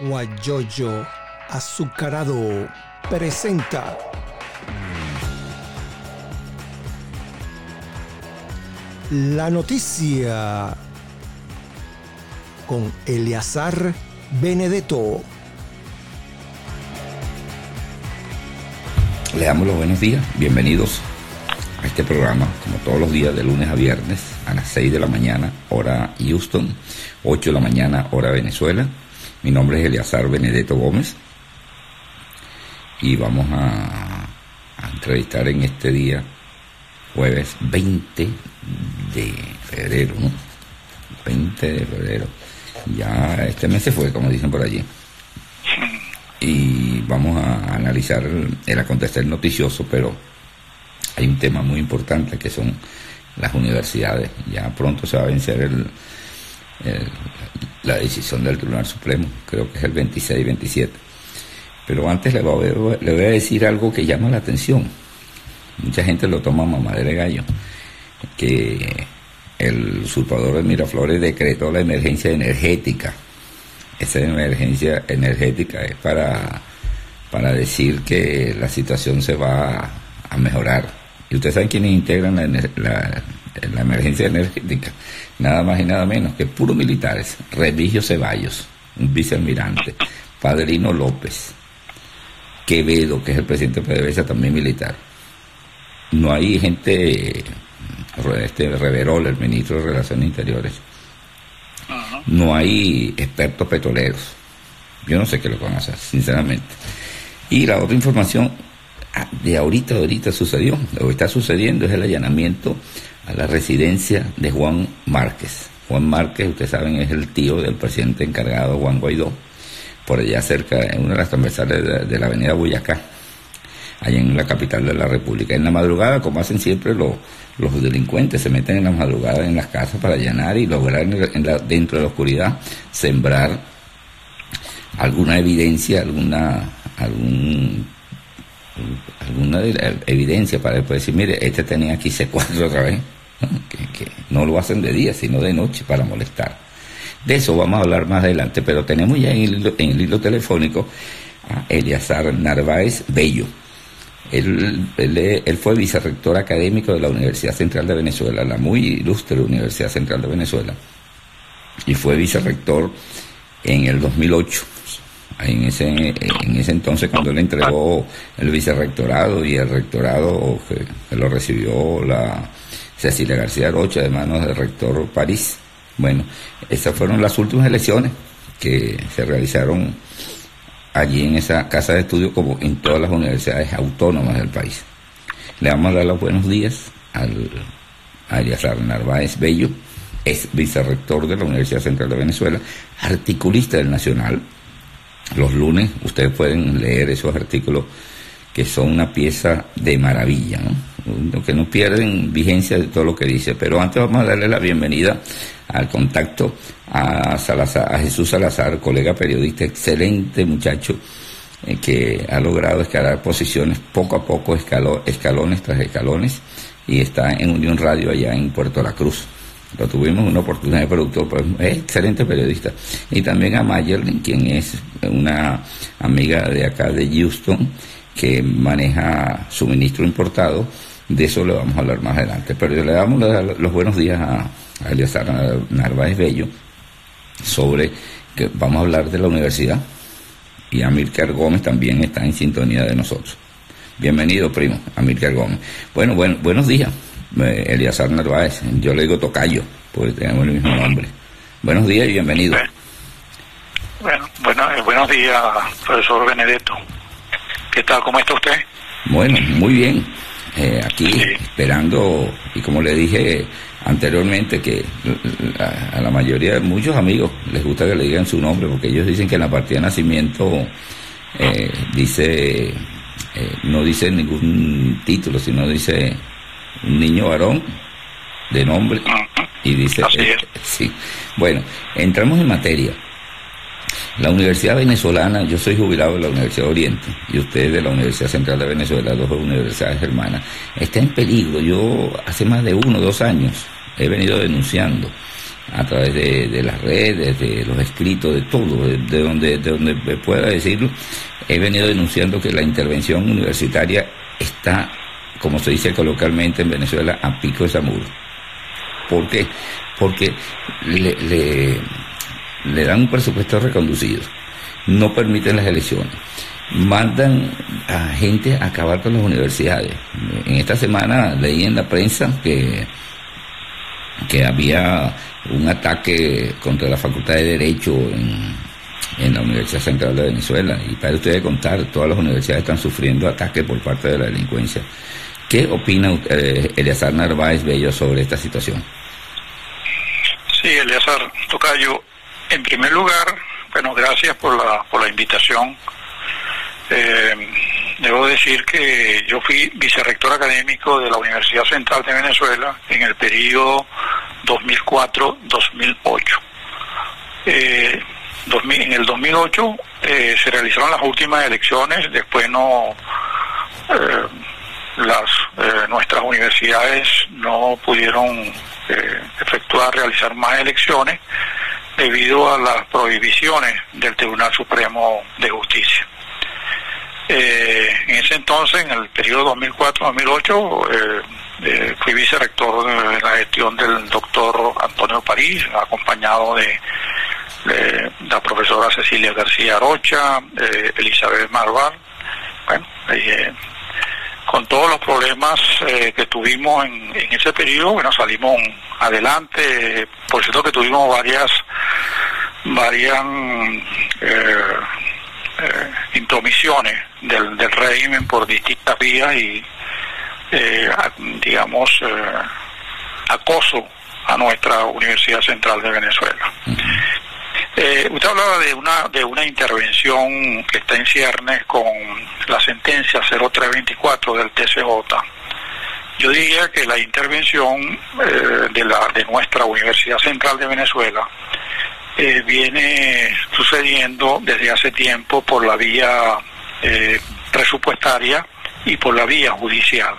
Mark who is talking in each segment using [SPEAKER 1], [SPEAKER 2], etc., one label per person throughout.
[SPEAKER 1] Guayoyo Azucarado presenta la noticia con Eleazar Benedetto.
[SPEAKER 2] Le damos los buenos días, bienvenidos a este programa, como todos los días de lunes a viernes, a las 6 de la mañana, hora Houston, 8 de la mañana, hora Venezuela. Mi nombre es Eleazar Benedetto Gómez y vamos a, entrevistar en este día, jueves 20 de febrero, ¿no? 20 de febrero. Ya este mes se fue, como dicen por allí. Y vamos a analizar el acontecer noticioso, pero hay un tema muy importante que son las universidades. Ya pronto se va a vencer el, la decisión del Tribunal Supremo, creo que es el 26 y 27. Pero antes le voy, a, a decir algo que llama la atención. Mucha gente lo toma mamadera de gallo, que el usurpador de Miraflores decretó la emergencia energética. Esa emergencia energética es para, para decir que la situación se va a, a mejorar. Y ustedes saben quiénes integran la, la, la, emergencia energética. Nada más y nada menos que puros militares. Remigio Ceballos, un vicealmirante. Padrino López. Quevedo, que es el presidente de PDVSA, también militar. No hay gente este Reverol, el ministro de Relaciones Interiores. No hay expertos petroleros. Yo no sé qué lo van a hacer, sinceramente. Y la otra información de ahorita, ahorita sucedió, lo que está sucediendo es el allanamiento a la residencia de Juan Márquez. Juan Márquez, ustedes saben, es el tío del presidente encargado Juan Guaidó, por allá cerca, en una de las transversales de, la avenida Boyacá, allá en la capital de la República. En la madrugada, como hacen siempre los, los delincuentes, se meten en la madrugada en las casas para allanar y lograr dentro de la oscuridad sembrar alguna evidencia, alguna, algún, alguna evidencia para después decir, mire, este tenía aquí C4 otra vez. Que, no lo hacen de día, sino de noche para molestar. De eso vamos a hablar más adelante, pero tenemos ya en el hilo, en el hilo telefónico a Eliazar Narváez Bello. Él, él, él, fue vicerrector académico de la Universidad Central de Venezuela, la muy ilustre Universidad Central de Venezuela, y fue vicerrector en el 2008. En ese, en ese entonces, cuando él entregó el vicerrectorado y el rectorado que, lo recibió la Cecilia García Rocha de manos del rector París. Bueno, esas fueron las últimas elecciones que se realizaron allí en esa casa de estudio como en todas las universidades autónomas del país. Le vamos a dar los buenos días al Ariasar Narváez Bello, es vicerrector de la Universidad Central de Venezuela, articulista del Nacional. Los lunes ustedes pueden leer esos artículos que son una pieza de maravilla, ¿no? que no pierden vigencia de todo lo que dice. Pero antes vamos a darle la bienvenida al contacto a, Salazar, a Jesús Salazar, colega periodista, excelente muchacho, eh, que ha logrado escalar posiciones poco a poco, escalo, escalones tras escalones, y está en Unión Radio allá en Puerto La Cruz. Lo tuvimos una oportunidad de productor, pues es excelente periodista. Y también a Mayerlin, quien es una amiga de acá de Houston, que maneja suministro importado. De eso le vamos a hablar más adelante. Pero le damos los buenos días a, a Eliazar Narváez Bello sobre que vamos a hablar de la universidad y Amílcar Gómez también está en sintonía de nosotros. Bienvenido, primo, Amílcar Gómez. Bueno, bueno, buenos días, Eliazar Narváez. Yo le digo Tocayo, porque tenemos el mismo nombre. Buenos días y bienvenido.
[SPEAKER 3] Bueno, bueno, eh, buenos días, profesor Benedetto. ¿Qué tal? ¿Cómo está usted?
[SPEAKER 2] Bueno, muy bien. Eh, aquí sí. esperando, y como le dije anteriormente, que a, a, la mayoría de muchos amigos les gusta que le digan su nombre, porque ellos dicen que en la partida de nacimiento eh, dice, eh, no dice ningún título, sino dice un niño varón de nombre, y dice, sí. Bueno, entramos en materia. La Universidad Venezolana, yo soy jubilado de la Universidad de Oriente y usted de la Universidad Central de Venezuela, dos universidades hermanas, está en peligro. Yo hace más de uno o dos años he venido denunciando a través de, las redes, de los escritos, de todo, de, donde, de donde pueda decirlo, he venido denunciando que la intervención universitaria está, como se dice coloquialmente en Venezuela, a pico de Zamuro. ¿Por qué? Porque le, le, dan un presupuesto reconducido, no permiten las elecciones mandan a gente a acabar con las universidades. En esta semana leí en la prensa que, que había un ataque contra la Facultad de Derecho en, en la Universidad Central de Venezuela. Y para ustedes contar, todas las universidades están sufriendo ataques por parte de la delincuencia. ¿Qué opina usted, Eleazar Narváez Bello sobre esta situación?
[SPEAKER 3] Sí, Eleazar Tocayo, en primer lugar, bueno, gracias por la, por la invitación eh, debo decir que yo fui vicerrector académico de la Universidad Central de Venezuela en el periodo 2004-2008. Eh, en el 2008 eh, se realizaron las últimas elecciones, después no eh, las nuestras universidades no pudieron efectuar realizar más elecciones debido a las prohibiciones del Tribunal Supremo de Justicia. Eh, en ese entonces, en el periodo 2004-2008, eh, eh, fui vicerrector de la gestión del doctor Antonio París, acompañado de, la profesora Cecilia García Rocha, Elizabeth Marval. Bueno, con todos los problemas que tuvimos en, ese periodo, bueno, salimos adelante. Por cierto que tuvimos varias, varias eh, intromisiones del, régimen por distintas vías y, eh, digamos, eh, acoso a nuestra Universidad Central de Venezuela. Usted hablaba de una, de una intervención que está en ciernes con la sentencia 0324 del TCJ. Yo diría que la intervención de, la, de nuestra Universidad Central de Venezuela eh, viene sucediendo desde hace tiempo por la vía eh, presupuestaria y por la vía judicial.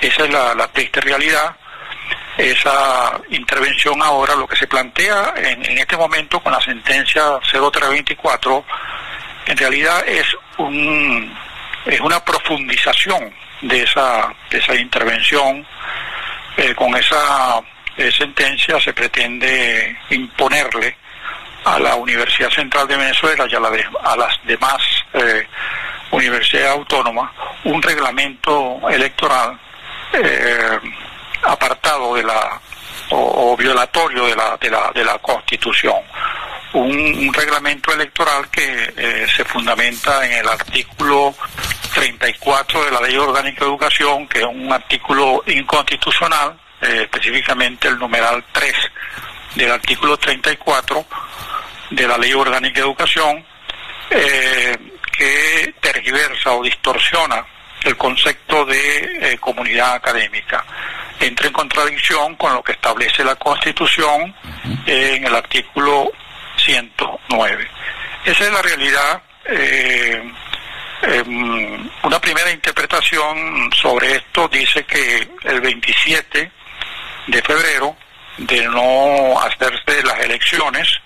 [SPEAKER 3] Esa es la, triste realidad. Esa intervención ahora, lo que se plantea en, este momento con la sentencia 0324, en realidad es, un, es una profundización de esa, de esa intervención. Eh, con esa sentencia se pretende imponerle a la Universidad Central de Venezuela y a, la a las demás eh, universidades autónomas un reglamento electoral eh, apartado de la o, violatorio de la, de la, de la Constitución. Un, reglamento electoral que eh, se fundamenta en el artículo 34 de la Ley Orgánica de Educación, que es un artículo inconstitucional, específicamente el numeral 3 del artículo 34 de la Ley Orgánica de Educación, eh, que tergiversa o distorsiona el concepto de eh, comunidad académica. Entra en contradicción con lo que establece la Constitución en el artículo 109. Esa es la realidad. Eh, em, una primera interpretación sobre esto dice que el 27 de febrero de no hacerse las elecciones,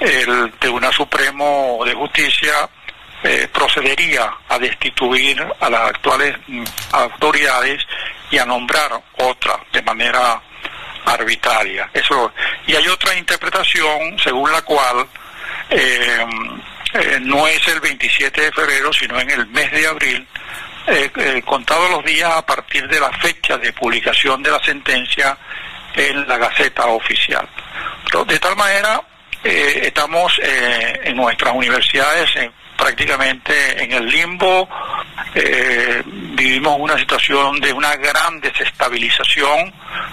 [SPEAKER 3] el Tribunal Supremo de Justicia eh, procedería a destituir a las actuales mm, autoridades y a nombrar otra de manera arbitraria. Eso y hay otra interpretación según la cual eh, eh, no es el 27 de febrero, sino en el mes de abril, contados los días a partir de la fecha de publicación de la sentencia en la Gaceta Oficial. de tal manera, eh, estamos eh, en nuestras universidades prácticamente en el limbo, eh, vivimos una situación de una gran desestabilización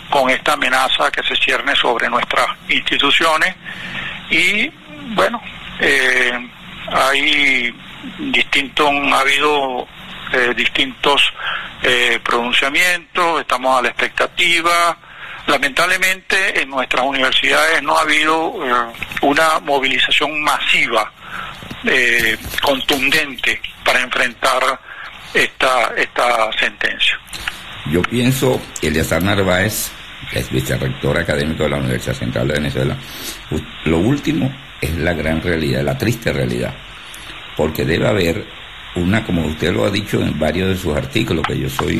[SPEAKER 3] con esta amenaza que se cierne sobre nuestras instituciones. Y bueno, hay distintos, ha habido distintos pronunciamientos, estamos a la expectativa, Lamentablemente en nuestras universidades no ha habido eh, una movilización masiva, eh, contundente, para enfrentar esta, esta sentencia.
[SPEAKER 2] Yo pienso, Eleazar Narváez, es vicerrector académico de la Universidad Central de Venezuela, lo último es la gran realidad, la triste realidad, porque debe haber una, como usted lo ha dicho en varios de sus artículos, que yo soy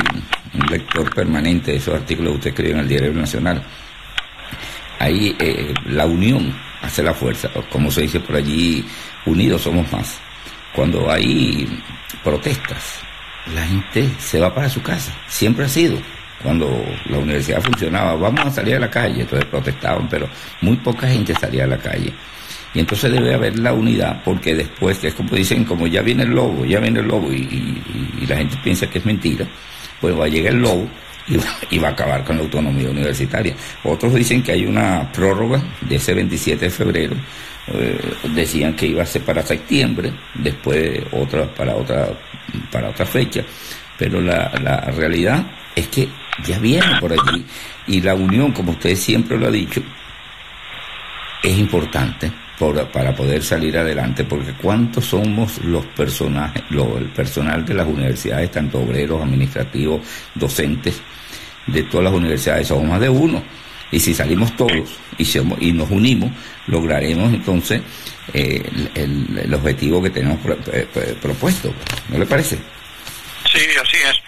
[SPEAKER 2] un lector permanente de esos artículos que usted escribe en el Diario Nacional, ahí eh, la unión hace la fuerza, como se dice por allí, unidos somos más. Cuando hay protestas, la gente se va para su casa, siempre ha sido. Cuando la universidad funcionaba, vamos a salir a la calle, entonces protestaban, pero muy poca gente salía a la calle. Y entonces debe haber la unidad, porque después, es como dicen, como ya viene el lobo, ya viene el lobo, y, la gente piensa que es mentira, pues va a llegar el lobo y va, a acabar con la autonomía universitaria. Otros dicen que hay una prórroga de ese 27 de febrero, eh, decían que iba a ser para septiembre, después otra para otra para otra fecha, pero la, realidad es que ya viene por allí. Y la unión, como usted siempre lo ha dicho, es importante para poder salir adelante, porque cuántos somos los personajes, el personal de las universidades, tanto obreros, administrativos, docentes, de todas las universidades, somos más de uno. Y si salimos todos y, y nos unimos, lograremos entonces eh, el, objetivo que tenemos propuesto. ¿No le parece?
[SPEAKER 3] Sí, así es.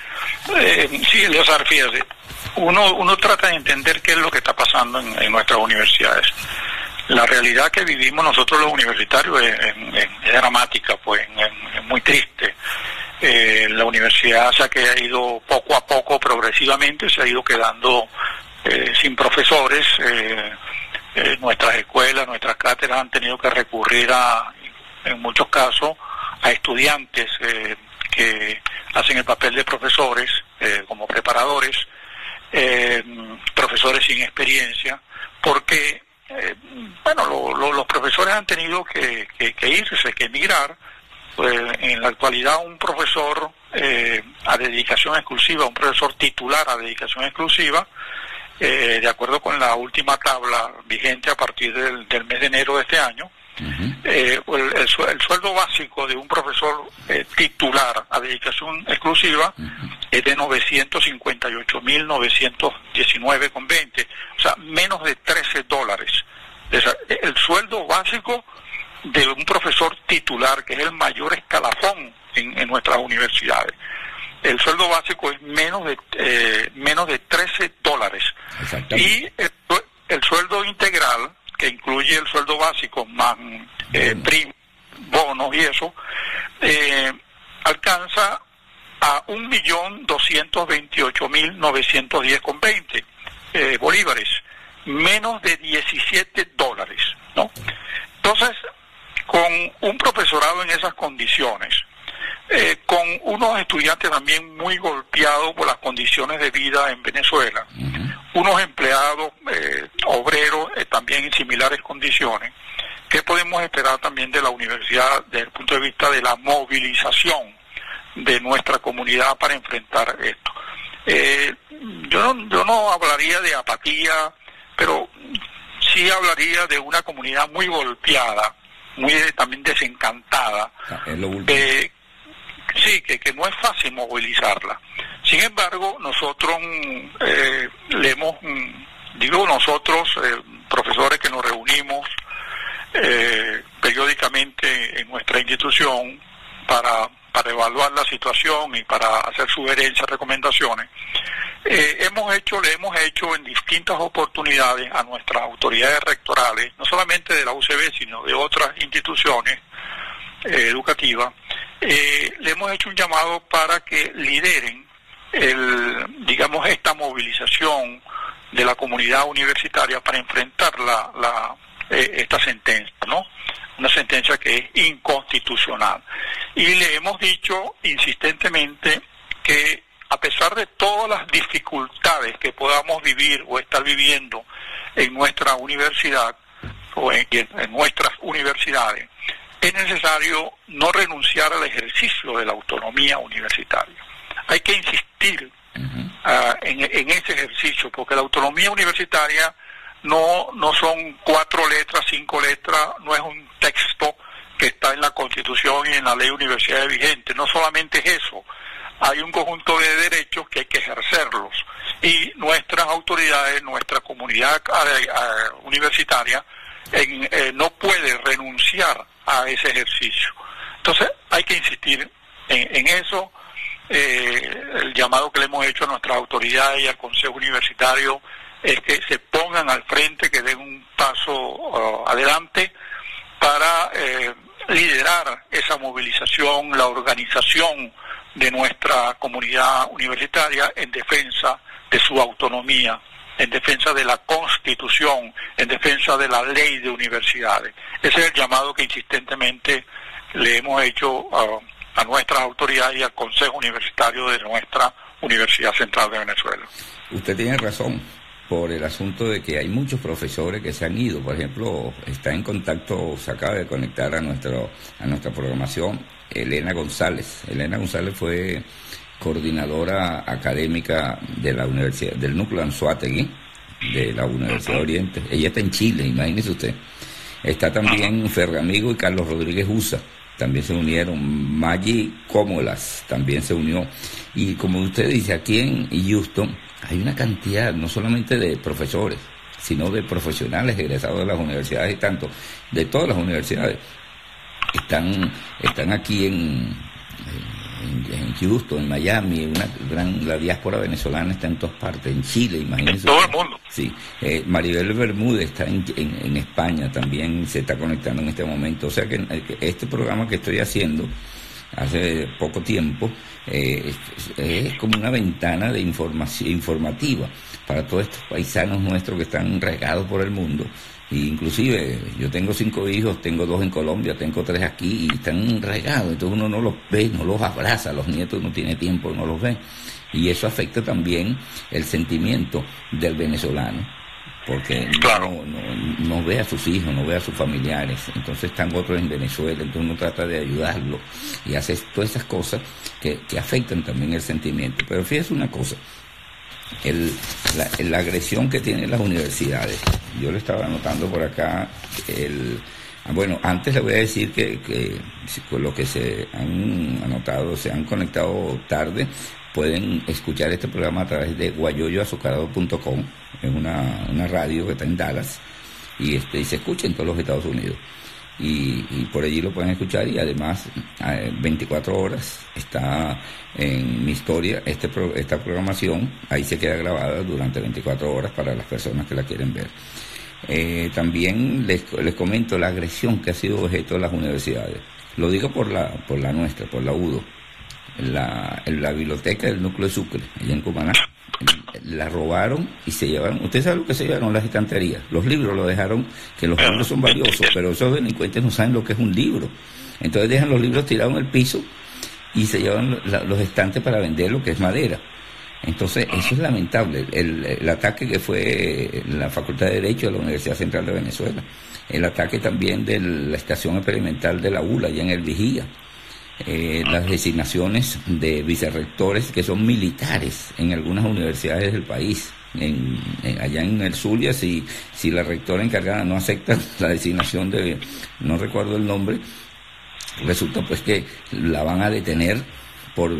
[SPEAKER 3] Eh, sí, Leozar, fíjate, uno, uno trata de entender qué es lo que está pasando en nuestras universidades la realidad que vivimos nosotros los universitarios es, dramática, pues es, muy triste. Eh, la universidad se ha ido poco a poco, progresivamente, se ha ido quedando eh, sin profesores. Eh, nuestras escuelas, nuestras cátedras han tenido que recurrir a, en muchos casos, a estudiantes que hacen el papel de profesores como preparadores, profesores sin experiencia, porque eh, bueno, los profesores han tenido que, irse, que emigrar. Pues en la actualidad un profesor eh, a dedicación exclusiva, un profesor titular a dedicación exclusiva, eh, de acuerdo con la última tabla vigente a partir del, mes de enero de este año, el, sueldo básico de un profesor titular a dedicación exclusiva es de 958.919,20, o sea, menos de 13 dólares. El sueldo básico de un profesor titular, que es el mayor escalafón en, nuestras universidades. El sueldo básico es menos de eh, menos de 13 dólares. Y el, sueldo integral, que incluye el sueldo básico más eh, bonos y eso, eh, alcanza a 1.228.910,20 eh, bolívares, menos de 17 dólares, ¿no? Entonces, con un profesorado en esas condiciones, eh, con unos estudiantes también muy golpeados por las condiciones de vida en Venezuela, unos empleados eh, obreros eh, también en similares condiciones, ¿qué podemos esperar también de la universidad desde el punto de vista de la movilización? de nuestra comunidad para enfrentar esto. Eh, yo, no, yo no hablaría de apatía, pero sí hablaría de una comunidad muy golpeada, muy también desencantada. Ah, sí, que, que no es fácil movilizarla. Sin embargo, nosotros eh, le hemos, digo nosotros, eh, profesores que nos reunimos periódicamente en nuestra institución para para evaluar la situación y para hacer sugerencias, recomendaciones, eh, hemos hecho, le hemos hecho en distintas oportunidades a nuestras autoridades rectorales, no solamente de la UCB, sino de otras instituciones eh, educativas, eh, le hemos hecho un llamado para que lideren el, digamos, esta movilización de la comunidad universitaria para enfrentar la, la esta sentencia, ¿no? una sentencia que es inconstitucional. Y le hemos dicho insistentemente que a pesar de todas las dificultades que podamos vivir o estar viviendo en nuestra universidad o en, nuestras universidades, es necesario no renunciar al ejercicio de la autonomía universitaria. Hay que insistir ah, en, en ese ejercicio, porque la autonomía universitaria no, no son cuatro letras, cinco letras, no es un texto que está en la Constitución y en la ley universitaria vigente. No solamente es eso, hay un conjunto de derechos que hay que ejercerlos. y nuestras autoridades, nuestra comunidad universitaria no puede renunciar a ese ejercicio. Entonces hay que insistir en, eso. el llamado que le hemos hecho a nuestras autoridades y al Consejo Universitario es que se pongan al frente, que den un paso uh, adelante para eh, liderar esa movilización, la organización de nuestra comunidad universitaria en defensa de su autonomía, en defensa de la constitución, en defensa de la ley de universidades. Ese es el llamado que insistentemente le hemos hecho a, nuestras autoridades y al Consejo Universitario de nuestra Universidad Central de Venezuela.
[SPEAKER 2] Usted tiene razón por el asunto de que hay muchos profesores que se han ido. Por ejemplo, está en contacto, se acaba de conectar a, nuestro, a nuestra programación Elena González. Elena González fue coordinadora académica de la Universidad, del núcleo Anzuategui, de la Universidad de Oriente. Ella está en Chile, imagínese usted. Está también Ferramigo y Carlos Rodríguez Usa también se unieron. Maggi Cómolas también se unió. Y como usted dice, aquí en Houston hay una cantidad, no solamente de profesores, sino de profesionales egresados de las universidades y tanto, de todas las universidades. Están, están aquí en, en, Houston, en Miami, una gran, la diáspora venezolana está en todas partes, en Chile, imagínense.
[SPEAKER 3] En todo el mundo.
[SPEAKER 2] Sí, eh, Maribel Bermúdez está en, en, España, también se está conectando en este momento. O sea que este programa que estoy haciendo hace poco tiempo, eh, es, como una ventana de información informativa para todos estos paisanos nuestros que están regados por el mundo. E inclusive yo tengo cinco hijos, tengo dos en Colombia, tengo tres aquí y están regados, entonces uno no los ve, no los abraza, los nietos no tiene tiempo, no los ve. Y eso afecta también el sentimiento del venezolano porque no, ve a sus hijos, no ve a sus familiares, entonces están otros en Venezuela, entonces uno trata de ayudarlo y hace todas esas cosas que, afectan también el sentimiento. Pero fíjese una cosa, el, la, agresión que tienen las universidades, yo le estaba anotando por acá, el, ah, bueno, antes le voy a decir que, con lo que se han anotado, se han conectado tarde, pueden escuchar este programa a través de guayoyoazucarado.com, es una, una radio que está en Dallas y, este, y se escucha en todos los Estados Unidos. Y, por allí lo pueden escuchar y además 24 horas está en mi historia este esta programación, ahí se queda grabada durante 24 horas para las personas que la quieren ver. Eh, también les, les comento la agresión que ha sido objeto de las universidades. Lo digo por la, por la nuestra, por la UDO la, la biblioteca del núcleo de Sucre, allá en Cumaná. La robaron y se llevaron. Usted sabe lo que se llevaron las estanterías. Los libros lo dejaron, que los libros son valiosos, pero esos delincuentes no saben lo que es un libro. Entonces dejan los libros tirados en el piso y se llevan los estantes para vender lo que es madera. Entonces, eso es lamentable. El, el, ataque que fue en la Facultad de Derecho de la Universidad Central de Venezuela. El ataque también de la estación experimental de la ULA, allá en el Vigía eh, las designaciones de vicerrectores que son militares en algunas universidades del país. En, allá en el Zulia, si, si la rectora encargada no acepta la designación de, no recuerdo el nombre, resulta pues que la van a detener por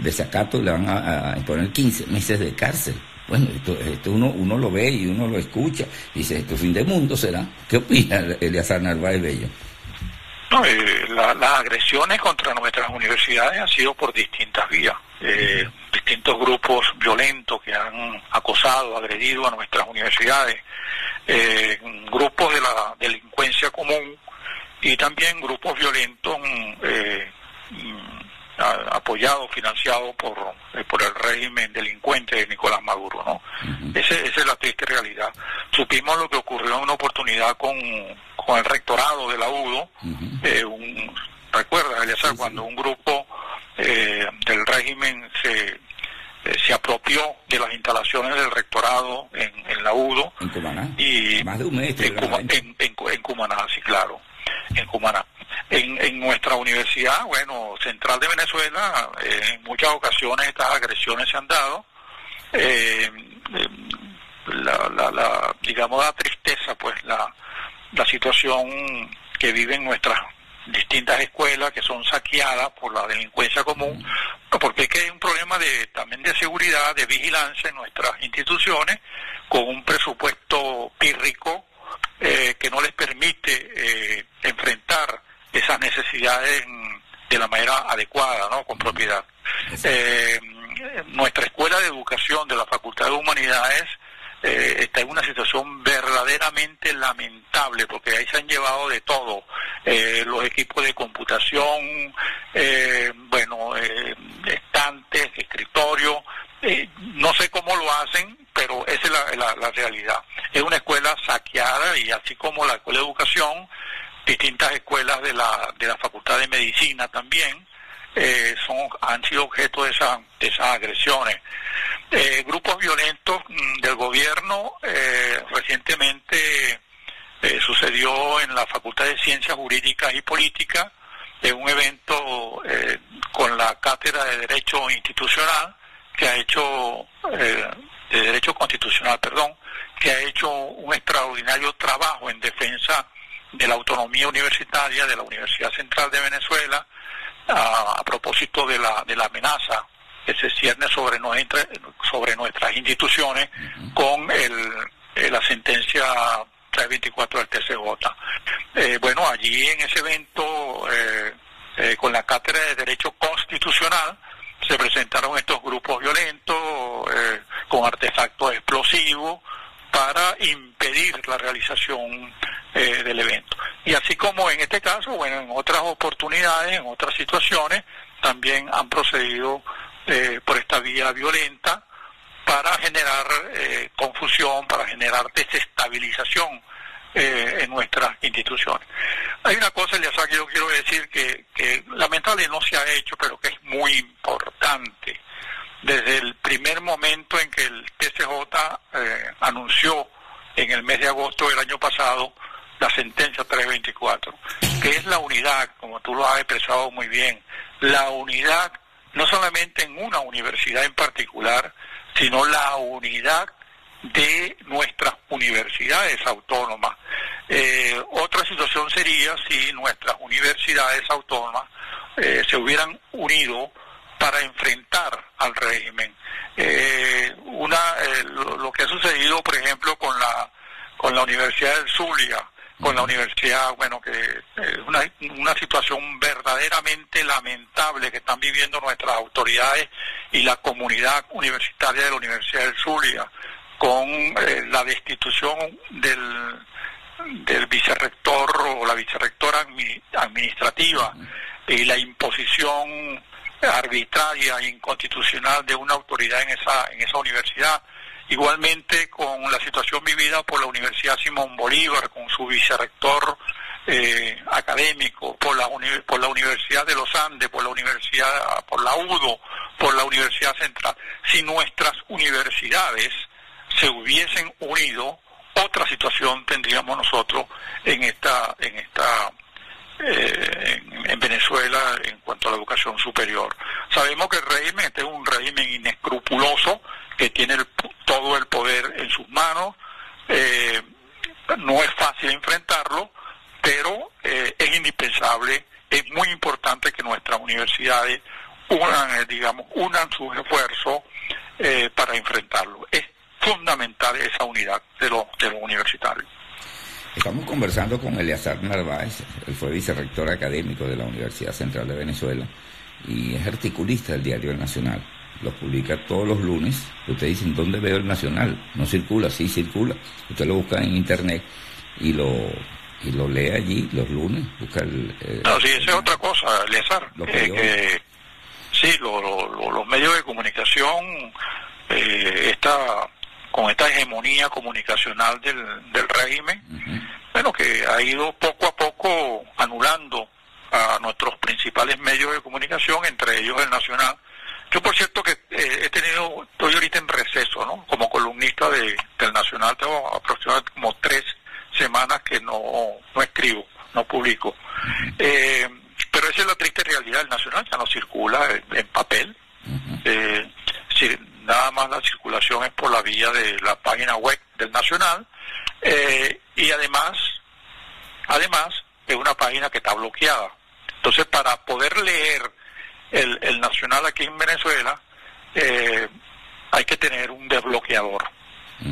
[SPEAKER 2] desacato y le van a, poner 15 meses de cárcel. Bueno, esto, esto uno, uno lo ve y uno lo escucha. Dice, esto fin de mundo será. ¿Qué opina Eliazar Narváez Bello?
[SPEAKER 3] No, eh, las agresiones contra nuestras universidades han sido por distintas vías. Eh, distintos grupos violentos que han acosado, agredido a nuestras universidades, eh, grupos de la delincuencia común y también grupos violentos apoyados, financiados por, por el régimen delincuente de Nicolás Maduro. ¿no? esa es la triste realidad. Supimos lo que ocurrió en una oportunidad con con el rectorado de la UDO, eh, un, recuerda, cuando un grupo eh, del régimen se, eh, se apropió de las instalaciones del rectorado en, en la UDO.
[SPEAKER 2] En Cumaná.
[SPEAKER 3] Y
[SPEAKER 2] Más de un mes.
[SPEAKER 3] En, Cumaná, sí, claro. En Cumaná. En, en nuestra universidad, bueno, Central de Venezuela, en muchas ocasiones estas agresiones se han dado. la, la, la, digamos, la tristeza, pues, la, la situación que viven nuestras distintas escuelas que son saqueadas por la delincuencia común, porque es que hay un problema de también de seguridad, de vigilancia en nuestras instituciones, con un presupuesto pírrico eh, que no les permite eh, enfrentar esas necesidades de la manera adecuada, ¿no? con propiedad. Eh, nuestra escuela de educación de la Facultad de Humanidades eh, está en una situación verdaderamente lamentable porque ahí se han llevado de todo eh, los equipos de computación eh, bueno estantes escritorio no sé cómo lo hacen pero esa es la, la, realidad es una escuela saqueada y así como la escuela de educación distintas escuelas de la de la facultad de medicina también son han sido objeto de, esa, de esas agresiones eh, grupos violentos mm, del gobierno. Eh, recientemente eh, sucedió en la Facultad de Ciencias Jurídicas y Políticas, en un evento con la Cátedra de Derecho Institucional, que ha hecho, de Derecho Constitucional, perdón, que ha hecho un extraordinario trabajo en defensa de la autonomía universitaria de la Universidad Central de Venezuela, a, a propósito de la, de la amenaza que se cierne sobre, sobre nuestras instituciones con el, eh, la sentencia 324 del TCJ. Eh, bueno, allí en ese evento, eh, con la Cátedra de Derecho Constitucional, se presentaron estos grupos violentos con artefactos explosivos para impedir la realización del evento. Así como en este caso, bueno, en otras oportunidades, en otras situaciones, también han procedido eh, por esta vía violenta para generar eh, confusión, para generar desestabilización eh, en nuestras instituciones. Hay una cosa, Eliasar, que yo quiero decir que, que lamentable no se ha hecho, pero que es muy importante. Desde el primer momento en que el TCJ anunció en el mes de agosto del año pasado la sentencia 324, que es la unidad, como tú lo has expresado muy bien, la unidad no solamente en una universidad en particular, sino la unidad de nuestras universidades autónomas. Eh, otra situación sería si nuestras universidades autónomas eh, se hubieran unido para enfrentar al régimen. Eh, una, lo, que ha sucedido, por ejemplo, con la con la Universidad del Zulia, con la universidad, bueno, que es una, una situación verdaderamente lamentable que están viviendo nuestras autoridades y la comunidad universitaria de la Universidad del Zulia, con eh, la destitución del, del vicerrector o la vicerrectora administrativa y la imposición arbitraria e inconstitucional de una autoridad en esa, en esa universidad Igualmente con la situación vivida por la Universidad Simón Bolívar, con su vicerrector eh, académico, por la, por la Universidad de los Andes, por la Universidad, por la UDO, por la Universidad Central. Si nuestras universidades se hubiesen unido, otra situación tendríamos nosotros en esta, en esta eh, en, Venezuela en cuanto a la educación superior. Sabemos que el régimen este es un régimen inescrupuloso que tiene todo el poder en sus manos. Eh, no es fácil enfrentarlo, pero eh, es indispensable, es muy importante que nuestras universidades unan, digamos, unan sus esfuerzos para enfrentarlo. Es fundamental esa unidad de los, de los universitarios.
[SPEAKER 2] Estamos conversando con Eleazar Narváez, él fue vicerrector académico de la Universidad Central de Venezuela y es articulista del diario El Nacional. Lo publica todos los lunes. Ustedes dicen, ¿dónde veo el Nacional? No circula, sí circula. Usted lo busca en internet y lo y lo lee allí los lunes. Busca el,
[SPEAKER 3] eh, no, sí, esa es otra cosa, Eleazar. Eh, sí, los medios de comunicación, eh, está con esta hegemonía comunicacional del, del régimen, bueno, que ha ido poco a poco anulando a nuestros principales medios de comunicación, entre ellos el Nacional. Yo, por cierto, que eh, he tenido, estoy ahorita en receso, ¿no? Como columnista de, del Nacional, tengo aproximadamente como tres semanas que no, no escribo, no publico. Eh, pero esa es la triste realidad del Nacional, ya no circula en, papel. eh, nada más la circulación es por la vía de la página web del Nacional eh, y además, además es una página que está bloqueada. Entonces, para poder leer el, el Nacional aquí en Venezuela, eh, hay que tener un desbloqueador,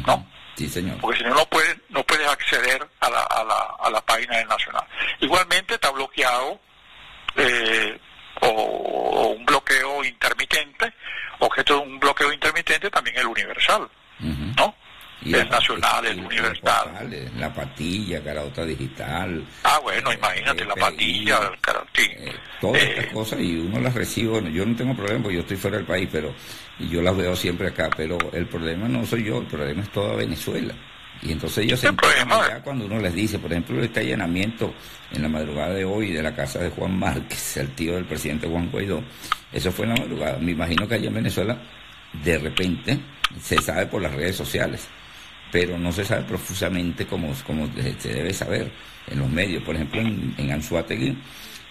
[SPEAKER 3] ¿no?
[SPEAKER 2] Sí, señor.
[SPEAKER 3] Porque si no, no puedes, no puedes acceder a la, a, la, a la página del Nacional. Igualmente está bloqueado eh, o, un bloqueo intermitente, objeto de un bloqueo intermitente también el Universal, ¿no? el Nacional, el Universal.
[SPEAKER 2] la patilla, carota digital.
[SPEAKER 3] Ah, bueno, eh, imagínate, la patilla, el
[SPEAKER 2] eh, todas estas cosas y uno las recibo, yo no tengo problema porque yo estoy fuera del país, pero yo las veo siempre acá, pero el problema no soy yo, el problema es toda Venezuela. Y entonces ellos se ya cuando uno les dice, por ejemplo, este allanamiento en la madrugada de hoy de la casa de Juan Márquez, el tío del presidente Juan Guaidó, eso fue en la madrugada. Me imagino que allá en Venezuela, de repente, se sabe por las redes sociales, pero no se sabe profusamente como, como se debe saber en los medios. Por ejemplo, en, en Anzuategui,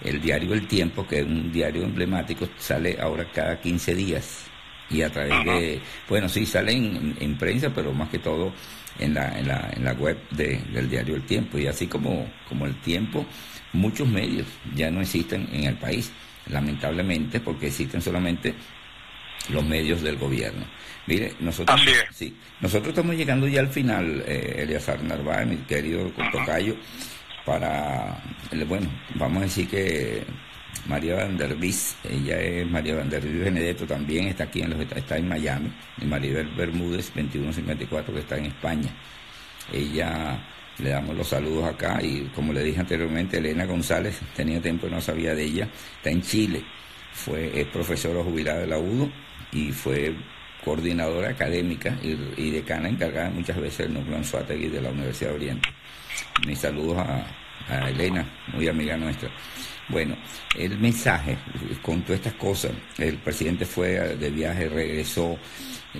[SPEAKER 2] el diario El Tiempo, que es un diario emblemático, sale ahora cada 15 días. Y a través de, bueno, sí, sale en prensa, pero más que todo en la, en la, en la web de, del diario El Tiempo. Y así como, como El Tiempo, muchos medios ya no existen en el país, lamentablemente, porque existen solamente los medios del gobierno. Mire, nosotros, sí, nosotros estamos llegando ya al final, eh, Eliazar Narváez, mi querido Tocayo, para, bueno, vamos a decir que María Van der ella es María Van der Benedetto, también está aquí en los está en Miami, y Maribel Bermúdez 2154 que está en España. Ella le damos los saludos acá y como le dije anteriormente, Elena González, tenía tiempo y no sabía de ella, está en Chile, fue es profesora jubilada de la UDO y fue coordinadora académica y, decana encargada muchas veces del núcleo Anzuategui de la Universidad de Oriente. Mis saludos a Elena, muy amiga nuestra. Bueno, el mensaje con todas estas cosas, el presidente fue de viaje, regresó,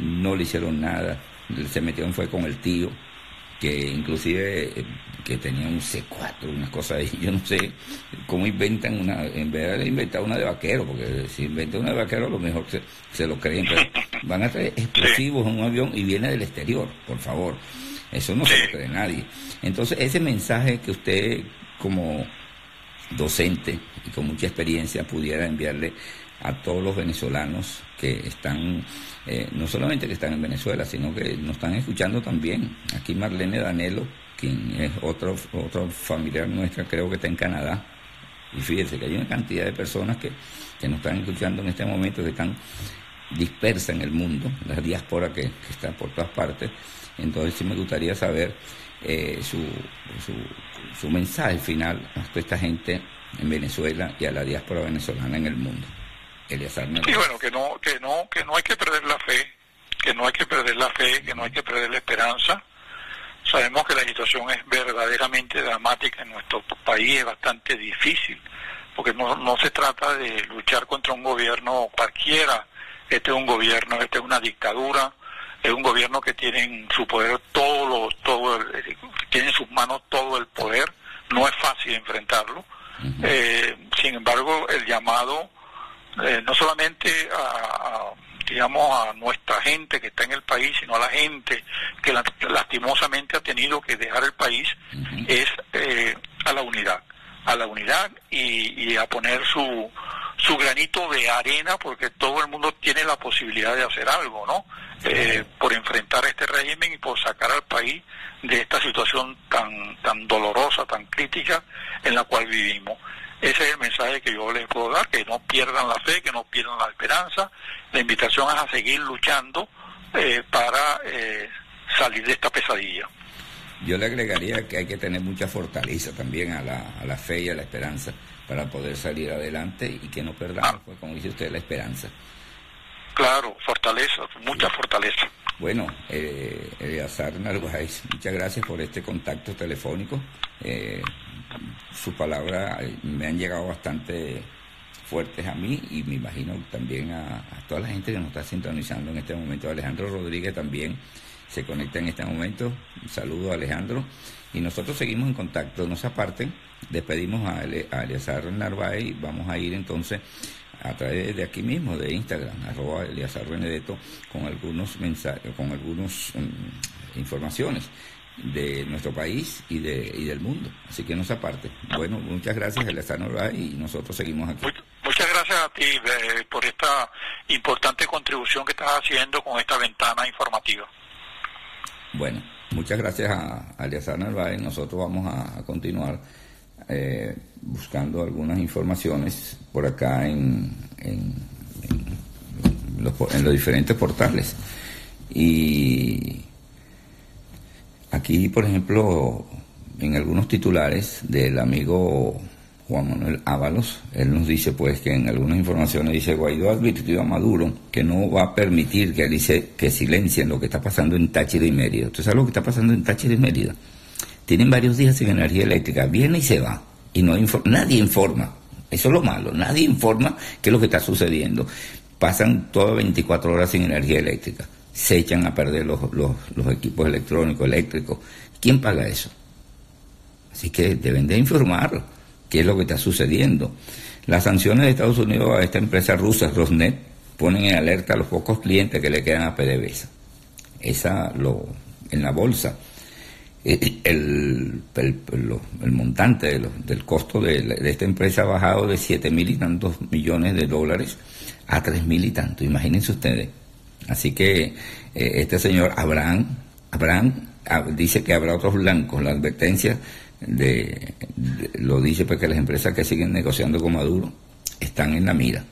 [SPEAKER 2] no le hicieron nada, se metió fue con el tío, que inclusive eh, que tenía un C4, unas cosas ahí, yo no sé cómo inventan una, en vez de inventar una de vaquero, porque si inventan una de vaquero a lo mejor se, se lo creen, pero van a traer explosivos en un avión y viene del exterior, por favor. Eso no se lo cree nadie. Entonces, ese mensaje que usted como docente y con mucha experiencia pudiera enviarle a todos los venezolanos que están, eh, no solamente que están en Venezuela, sino que nos están escuchando también. Aquí Marlene Danelo, quien es otro, otro familiar nuestra, creo que está en Canadá. Y fíjense que hay una cantidad de personas que, que nos están escuchando en este momento, que están dispersas en el mundo, la diáspora que, que está por todas partes. Entonces sí me gustaría saber eh, su, su, mensaje final a toda esta gente en Venezuela y a la diáspora venezolana en el mundo.
[SPEAKER 3] Eliazar sí, bueno, que no, que no, que no hay que perder la fe, que no hay que perder la fe, que no hay que perder la esperanza. Sabemos que la situación es verdaderamente dramática en nuestro país, es bastante difícil, porque no, no se trata de luchar contra un gobierno cualquiera, este es un gobierno, este es una dictadura, es un gobierno que tiene en su poder todo lo, todo tiene en sus manos todo el poder, no es fácil enfrentarlo. Eh, sin embargo, el llamado eh, no solamente a, digamos a nuestra gente que está en el país, sino a la gente que lastimosamente ha tenido que dejar el país, es eh, a la unidad, a la unidad y, y a poner su su granito de arena porque todo el mundo tiene la posibilidad de hacer algo, ¿no? Eh, por enfrentar este régimen y por sacar al país de esta situación tan tan dolorosa, tan crítica en la cual vivimos. Ese es el mensaje que yo les puedo dar, que no pierdan la fe, que no pierdan la esperanza. La invitación es a seguir luchando eh, para eh, salir de esta pesadilla.
[SPEAKER 2] Yo le agregaría que hay que tener mucha fortaleza también a la, a la fe y a la esperanza para poder salir adelante y que no perdamos, pues, como dice usted, la esperanza.
[SPEAKER 3] Claro, fortaleza, mucha fortaleza.
[SPEAKER 2] Bueno, eh, Eleazar Narváez, muchas gracias por este contacto telefónico. Eh, su palabra eh, me han llegado bastante fuertes a mí y me imagino también a, a, toda la gente que nos está sintonizando en este momento. Alejandro Rodríguez también se conecta en este momento. Un saludo a Alejandro. Y nosotros seguimos en contacto, no se aparten. Despedimos a, Eleazar Narváez y vamos a ir entonces a través de aquí mismo, de Instagram, arroba Eleazar Benedetto, con algunos mensajes, con algunas mm, informaciones. de nuestro país y, de, y del mundo. Así que no se aparte. Bueno, muchas gracias, Alessandro y nosotros seguimos aquí.
[SPEAKER 3] Muchas gracias a ti por esta importante contribución que estás haciendo con esta ventana informativa.
[SPEAKER 2] Bueno, muchas gracias a Aliazar Narváez. Nosotros vamos a, continuar eh, buscando algunas informaciones por acá en, en, los, en los diferentes portales. Y aquí, por ejemplo, en algunos titulares del amigo Juan Manuel Ábalos, él nos dice pues que en algunas informaciones dice Guaidó advirtió a Maduro que no va a permitir que, dice, que silencien lo que está pasando en Táchira y Mérida. ¿Usted sabe lo que está pasando en Táchira y Mérida? Tienen varios días sin energía eléctrica, viene y se va, y no nadie informa. Eso es lo malo, nadie informa qué es lo que está sucediendo. Pasan todas 24 horas sin energía eléctrica, se echan a perder los, los equipos electrónicos, eléctricos. ¿Quién paga eso? Así que deben de informarlo qué es lo que está sucediendo. Las sanciones de Estados Unidos a esta empresa rusa, Rosnet, ponen en alerta a los pocos clientes que le quedan a PDVSA. Esa, lo, en la bolsa, eh, el, el, montante del costo de, esta empresa ha bajado de 7 mil y tantos millones de dólares a 3 mil y tantos, imagínense ustedes. Así que eh, este señor Abraham, Abraham ah, dice que habrá otros blancos, la advertencia de, lo dice porque las empresas que siguen negociando con Maduro están en la mira.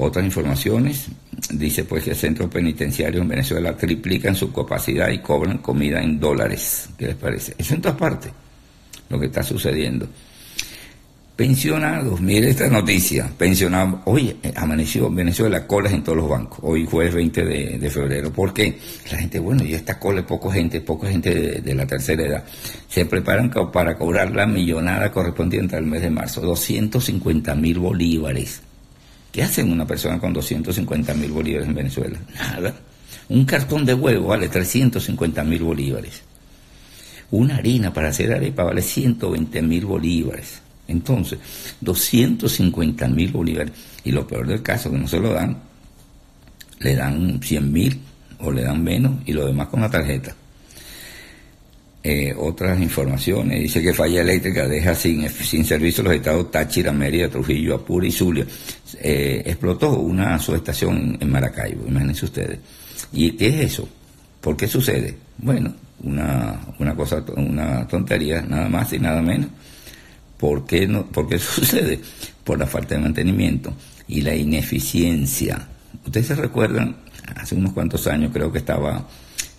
[SPEAKER 2] Otras informaciones, dice pues que el centro penitenciario en Venezuela triplican su capacidad y cobran comida en dólares. ¿Qué les parece? Eso en todas partes, lo que está sucediendo. Pensionados, mire esta noticia, pensionados, hoy eh, amaneció Venezuela colas en todos los bancos, hoy jueves 20 de, febrero, ¿por qué? La gente, bueno, y esta cola es poca gente, poca gente de, la tercera edad, se preparan para cobrar la millonada correspondiente al mes de marzo, 250 mil bolívares. ¿Qué hacen una persona con 250 mil bolívares en Venezuela? Nada. Un cartón de huevo vale 350 mil bolívares. Una harina para hacer arepa vale 120 mil bolívares. Entonces, 250 mil bolívares. Y lo peor del caso, que no se lo dan, le dan 100 mil o le dan menos y lo demás con la tarjeta. Eh, otras informaciones, dice que falla eléctrica deja sin, sin servicio los estados Táchira, Mérida, Trujillo, Apure y Zulia. Eh, explotó una subestación en Maracaibo, imagínense ustedes. ¿Y qué es eso? ¿Por qué sucede? Bueno, una, una cosa, una tontería, nada más y nada menos ¿Por qué, no, ¿Por qué sucede? Por la falta de mantenimiento y la ineficiencia. Ustedes se recuerdan, hace unos cuantos años creo que estaba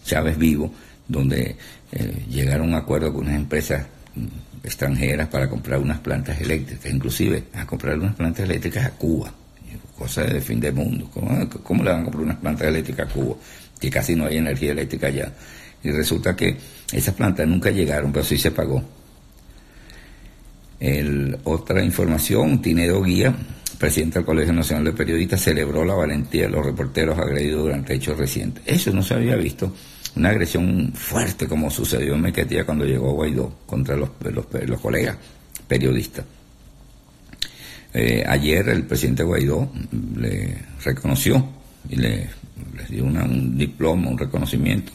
[SPEAKER 2] Chávez vivo, donde eh, llegaron a un acuerdo con unas empresas mm, extranjeras para comprar unas plantas eléctricas, inclusive a comprar unas plantas eléctricas a Cuba, cosa de fin de mundo. ¿Cómo, ¿Cómo, le van a comprar unas plantas eléctricas a Cuba? Que casi no hay energía eléctrica allá. Y resulta que esas plantas nunca llegaron, pero sí se pagó otra información, Tinedo Guía, presidente del Colegio Nacional de Periodistas, celebró la valentía de los reporteros agredidos durante hechos recientes. Eso no se había visto, una agresión fuerte como sucedió en Mequetía cuando llegó Guaidó contra los, los, colegas periodistas. Eh, ayer el presidente Guaidó le reconoció y le, dio un diploma, un reconocimiento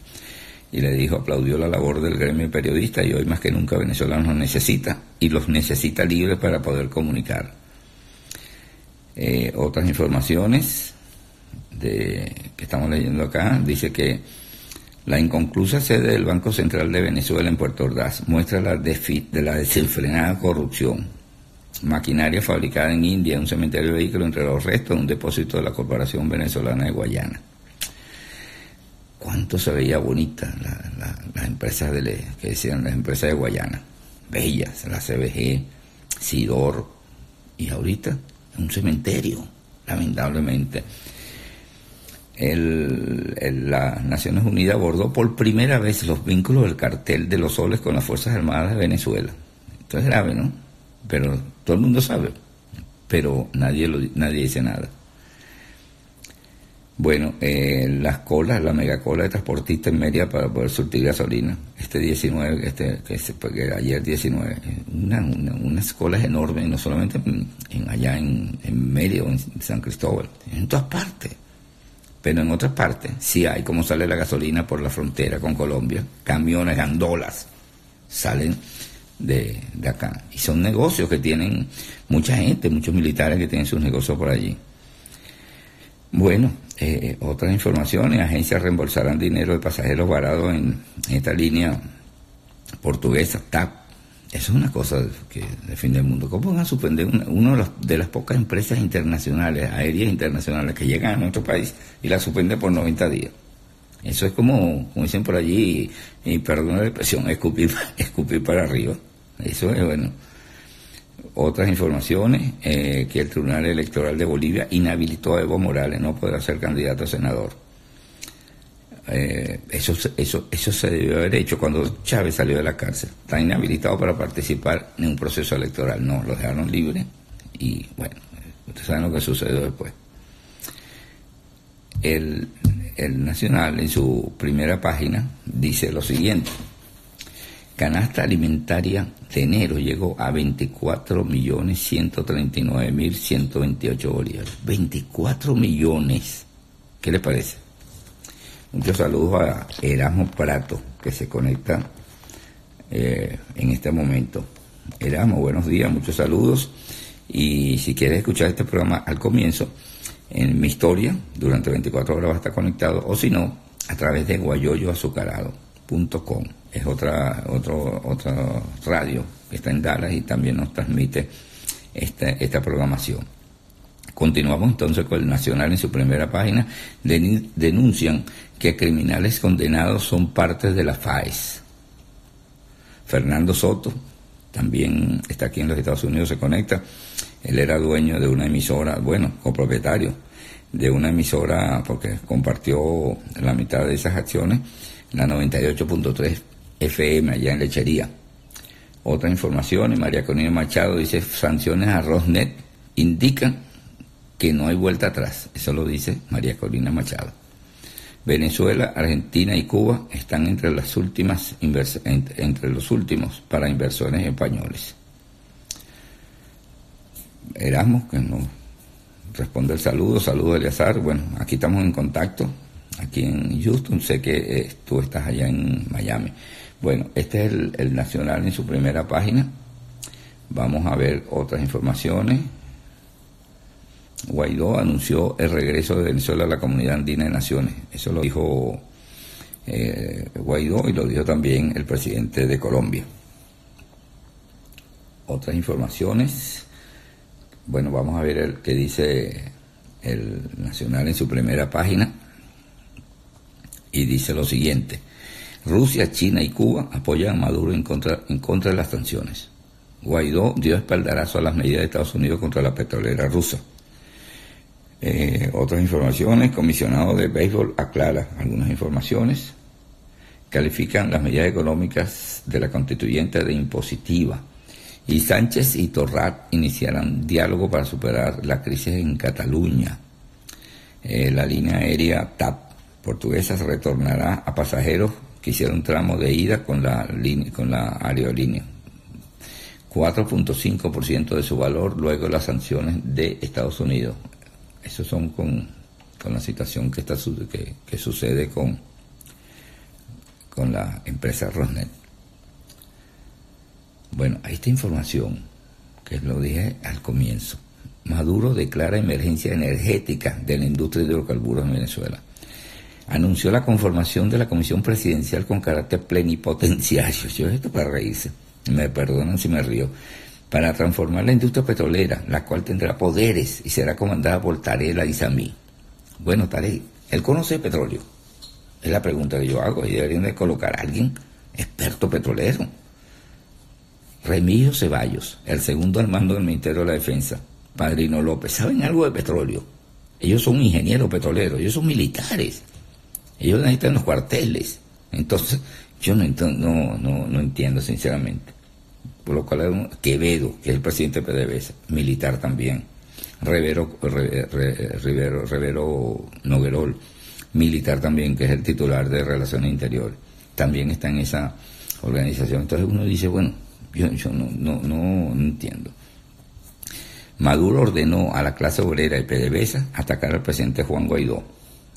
[SPEAKER 2] y le dijo, aplaudió la labor del gremio periodista y hoy más que nunca Venezuela nos necesita y los necesita libres para poder comunicar. Eh, otras informaciones de, que estamos leyendo acá, dice que la inconclusa sede del Banco Central de Venezuela en Puerto Ordaz muestra la, de la desenfrenada corrupción. Maquinaria fabricada en India, un cementerio de vehículos entre los restos de un depósito de la Corporación Venezolana de Guayana cuánto se veía bonita las empresas de, que decían las empresas de Guayana, bellas, la CBG, Sidor, y ahorita un cementerio, lamentablemente. Las Naciones Unidas abordó por primera vez los vínculos del cartel de los soles con las Fuerzas Armadas de Venezuela. Esto es grave, ¿no? Pero todo el mundo sabe, pero nadie, lo, nadie dice nada. Bueno, eh, las colas, la megacola de transportistas en media para poder surtir gasolina. Este 19, este, ayer 19, una, unas colas enormes, no solamente en, allá en, en Mérida o en San Cristóbal, en todas partes. Pero en otras partes sí hay, como sale la gasolina por la frontera con Colombia, camiones, gandolas, salen de, de acá. Y son negocios que tienen mucha gente, muchos militares que tienen sus negocios por allí. Bueno, eh, otras informaciones, agencias reembolsarán dinero de pasajeros varados en, esta línea portuguesa, TAP. Eso es una cosa que defiende el mundo. ¿Cómo van a suspender una, de, las, pocas empresas internacionales, aéreas internacionales, que llegan a nuestro país y la suspenden por 90 días? Eso es como, como dicen por allí, y, perdón la expresión, escupir, escupir para arriba. Eso es bueno. Otras informaciones, eh, que el Tribunal Electoral de Bolivia inhabilitó a Evo Morales, no podrá ser candidato a senador. Eh, eso, eso, eso se debió haber hecho cuando Chávez salió de la cárcel. Está inhabilitado para participar en un proceso electoral. No, lo dejaron libre y bueno, ustedes saben lo que sucedió después. El, el Nacional en su primera página dice lo siguiente canasta alimentaria de enero llegó a 24.139.128 bolívares. 24 millones. ¿Qué le parece? Muchos saludos a Erasmo Prato, que se conecta eh, en este momento. Erasmo, buenos días, muchos saludos. Y si quieres escuchar este programa al comienzo, en mi historia, durante 24 horas va a estar conectado, o si no, a través de guayoyoazucarado.com es otra, otro, otra radio que está en Dallas y también nos transmite esta, esta programación. Continuamos entonces con el Nacional en su primera página. denuncian que criminales condenados son parte de la FAES. Fernando Soto también está aquí en los Estados Unidos, se conecta. Él era dueño de una emisora, bueno, copropietario de una emisora porque compartió la mitad de esas acciones, la 98.3 FM allá en Lechería. Otra información, María Corina Machado dice, sanciones a Rosnet indican que no hay vuelta atrás. Eso lo dice María Corina Machado. Venezuela, Argentina y Cuba están entre las últimas entre los últimos para inversores españoles. Erasmus, que no responde el saludo, saludo Eleazar. Bueno, aquí estamos en contacto, aquí en Houston, sé que eh, tú estás allá en Miami. Bueno, este es el, Nacional en su primera página. Vamos a ver otras informaciones. Guaidó anunció el regreso de Venezuela a la comunidad andina de naciones. Eso lo dijo eh, Guaidó y lo dijo también el presidente de Colombia. Otras informaciones. Bueno, vamos a ver el que dice el Nacional en su primera página. Y dice lo siguiente. Rusia, China y Cuba apoyan a Maduro en contra, en contra de las sanciones. Guaidó dio espaldarazo a las medidas de Estados Unidos contra la petrolera rusa. Eh, otras informaciones, comisionado de béisbol aclara algunas informaciones, califican las medidas económicas de la constituyente de impositiva y Sánchez y Torrat iniciarán diálogo para superar la crisis en Cataluña. Eh, la línea aérea TAP portuguesa retornará a pasajeros que hicieron tramo de ida con la, con la aerolínea. 4.5% de su valor luego de las sanciones de Estados Unidos. Eso son con, la situación que, está, que, que sucede con, con la empresa Rosnet. Bueno, esta información, que lo dije al comienzo, Maduro declara emergencia energética de la industria de hidrocarburos en Venezuela anunció la conformación de la Comisión Presidencial con carácter plenipotenciario. Yo esto para reírse, me perdonan si me río, para transformar la industria petrolera, la cual tendrá poderes y será comandada por Tarek Isamí. Bueno, Tarek, él conoce petróleo. Es la pregunta que yo hago y deberían de colocar a alguien experto petrolero. Remigio Ceballos, el segundo al mando del Ministerio de la Defensa, Padrino López, ¿saben algo de petróleo? Ellos son ingenieros petroleros, ellos son militares. Ellos necesitan los cuarteles. Entonces, yo no, no, no, no entiendo sinceramente. Por lo cual, Quevedo, que es el presidente de PDVSA, militar también. Rivero, Rivero, Rivero Noguerol, militar también, que es el titular de Relaciones Interiores. También está en esa organización. Entonces uno dice, bueno, yo, yo no, no, no, entiendo. Maduro ordenó a la clase obrera de PDVSA atacar al presidente Juan Guaidó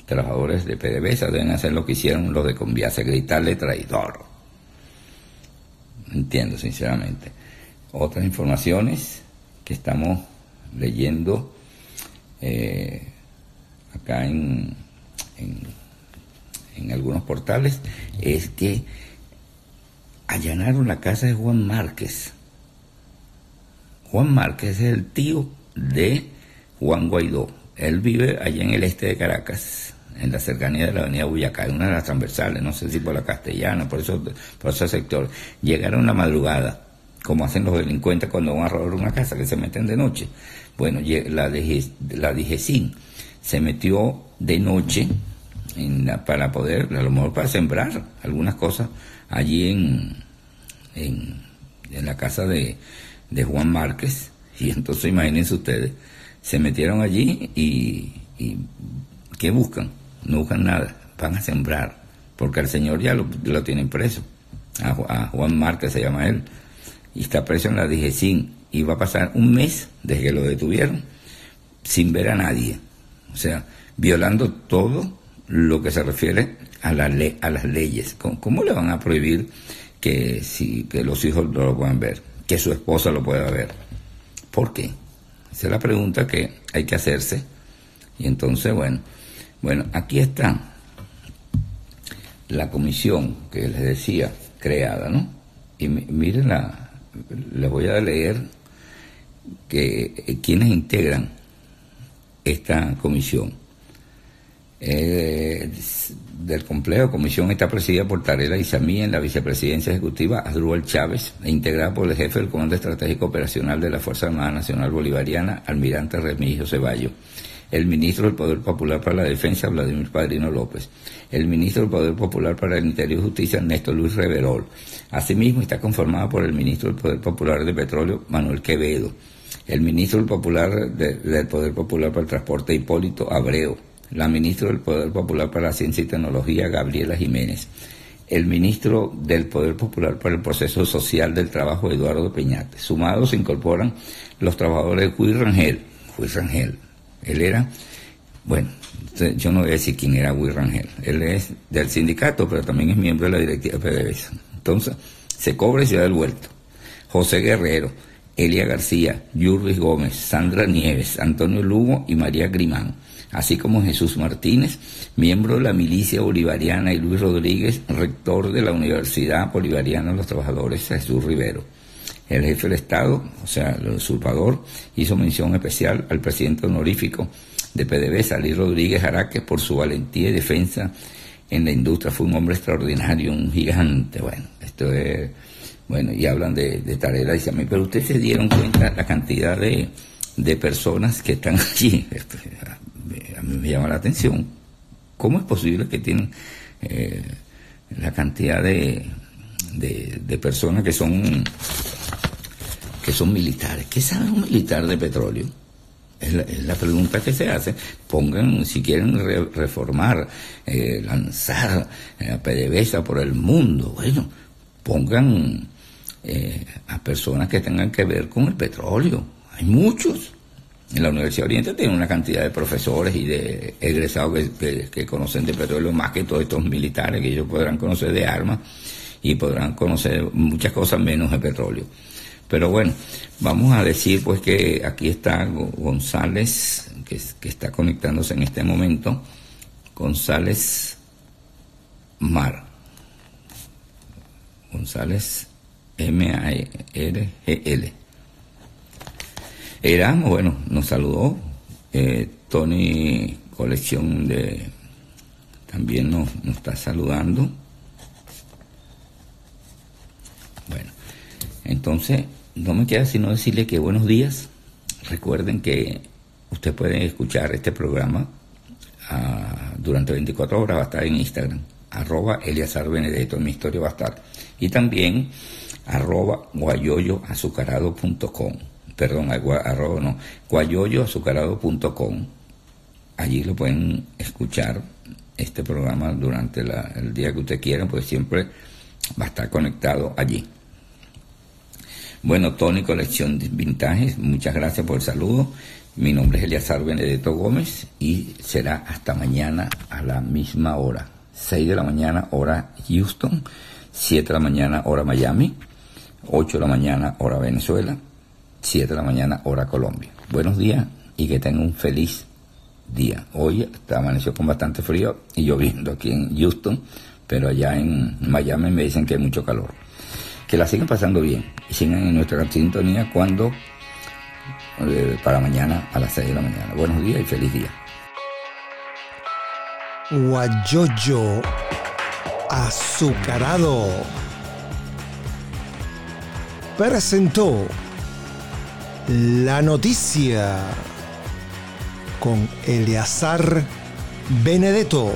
[SPEAKER 2] trabajadores de PDVSA deben hacer lo que hicieron los de Conviasa, gritarle traidor. Entiendo, sinceramente. Otras informaciones que estamos leyendo eh, acá en, en, algunos portales es que allanaron la casa de Juan Márquez. Juan Márquez es el tío de Juan Guaidó. Él vive allá en el este de Caracas, en la cercanía de la avenida Buyacá, una de las transversales, no sé si por la castellana, por, eso, por ese sector. Llegaron la madrugada, como hacen los delincuentes cuando van a robar una casa, que se meten de noche. Bueno, la, la DGCIN se metió de noche para poder, a lo mejor para sembrar algunas cosas allí en, en, la casa de, de, Juan Márquez. Y entonces imagínense ustedes, se metieron allí y, y ¿qué buscan? No buscan nada, van a sembrar, porque el señor ya lo, tienen preso. A, Juan Márquez se llama él, y está preso en la DGCIN, y va a pasar un mes desde que lo detuvieron sin ver a nadie. O sea, violando todo lo que se refiere a, la a las leyes. ¿Cómo, le van a prohibir que, si, que los hijos no lo puedan ver? Que su esposa lo pueda ver. ¿Por qué? Esa es la pregunta que hay que hacerse. Y entonces, bueno, bueno, aquí está la comisión que les decía, creada, ¿no? Y miren, la, les voy a leer que eh, quienes integran esta comisión. Eh, del complejo comisión está presidida por Tarela Isamí en la vicepresidencia ejecutiva Adruel Chávez e integrada por el jefe del Comando Estratégico Operacional de la Fuerza Armada Nacional Bolivariana, almirante Remigio Ceballo, el ministro del Poder Popular para la Defensa, Vladimir Padrino López, el ministro del Poder Popular para el Interior y Justicia, Néstor Luis Reverol. Asimismo está conformada por el ministro del Poder Popular de Petróleo, Manuel Quevedo, el ministro del, Popular del Poder Popular para el Transporte, Hipólito Abreu, la ministra del Poder Popular para la Ciencia y Tecnología, Gabriela Jiménez, el ministro del Poder Popular para el Proceso Social del Trabajo, Eduardo Peñate. Sumados se incorporan los trabajadores de Juiz Rangel. Juiz Rangel, él era, bueno, yo no voy a decir quién era Juiz Rangel, él es del sindicato, pero también es miembro de la directiva PDVSA. Entonces, se cobra y se da el vuelto. José Guerrero, Elia García, Yurris Gómez, Sandra Nieves, Antonio Lugo y María Grimán así como Jesús Martínez, miembro de la milicia bolivariana, y Luis Rodríguez, rector de la Universidad Bolivariana de los Trabajadores, Jesús Rivero. El jefe del Estado, o sea, el usurpador, hizo mención especial al presidente honorífico de PDB, Salir Rodríguez Araque, por su valentía y defensa en la industria. Fue un hombre extraordinario, un gigante. Bueno, esto es. Bueno, y hablan de, de Tarela. Dice a mí, pero ustedes se dieron cuenta la cantidad de, de personas que están allí a mí me llama la atención. ¿Cómo es posible que tienen eh, la cantidad de, de, personas que son que son militares? ¿Qué sabe un militar de petróleo? Es la, pregunta que se hace. Pongan, si quieren reformar, eh, lanzar eh, a PDVSA por el mundo, bueno, pongan a personas que tengan que ver con el petróleo. Hay muchos. En la Universidad Oriente tiene una cantidad de profesores y de egresados que, conocen de petróleo más que todos estos militares, que ellos podrán conocer de armas y podrán conocer muchas cosas menos de petróleo. Pero bueno, vamos a decir pues que aquí está González, que, está conectándose en este momento, González Mar. González M-A-R-G-L. Éramos, bueno, nos saludó. Eh, Tony Colección de también nos está saludando. Bueno, entonces no me queda sino decirle que buenos días. Recuerden que usted puede escuchar este programa ah, durante 24 horas, va a estar en Instagram, arroba Eliazar Benedetto, mi historia va a estar. Y también arroba guayoyoazucarado.com perdón, arroba no, guayoyoazucarado.com. Allí lo pueden escuchar este programa durante el día que usted quiera, pues siempre va a estar conectado allí. Bueno, Tony Colección de Vintajes, muchas gracias por el saludo. Mi nombre es Eliazar Benedetto Gómez y será hasta mañana a la misma hora. 6 de la mañana hora Houston, 7 de la mañana hora Miami, 8 de la mañana hora Venezuela, 7 de la mañana hora Colombia. Buenos días y que tengan un feliz día. Hoy amaneció con bastante frío y lloviendo aquí en Houston, pero allá en Miami me dicen que hay mucho calor. Que la sigan pasando bien y sigan en nuestra sintonía cuando eh, para mañana a las 6 de la mañana. Buenos días y feliz día.
[SPEAKER 1] Guayoyo azucarado presentó la noticia con Eleazar Benedetto.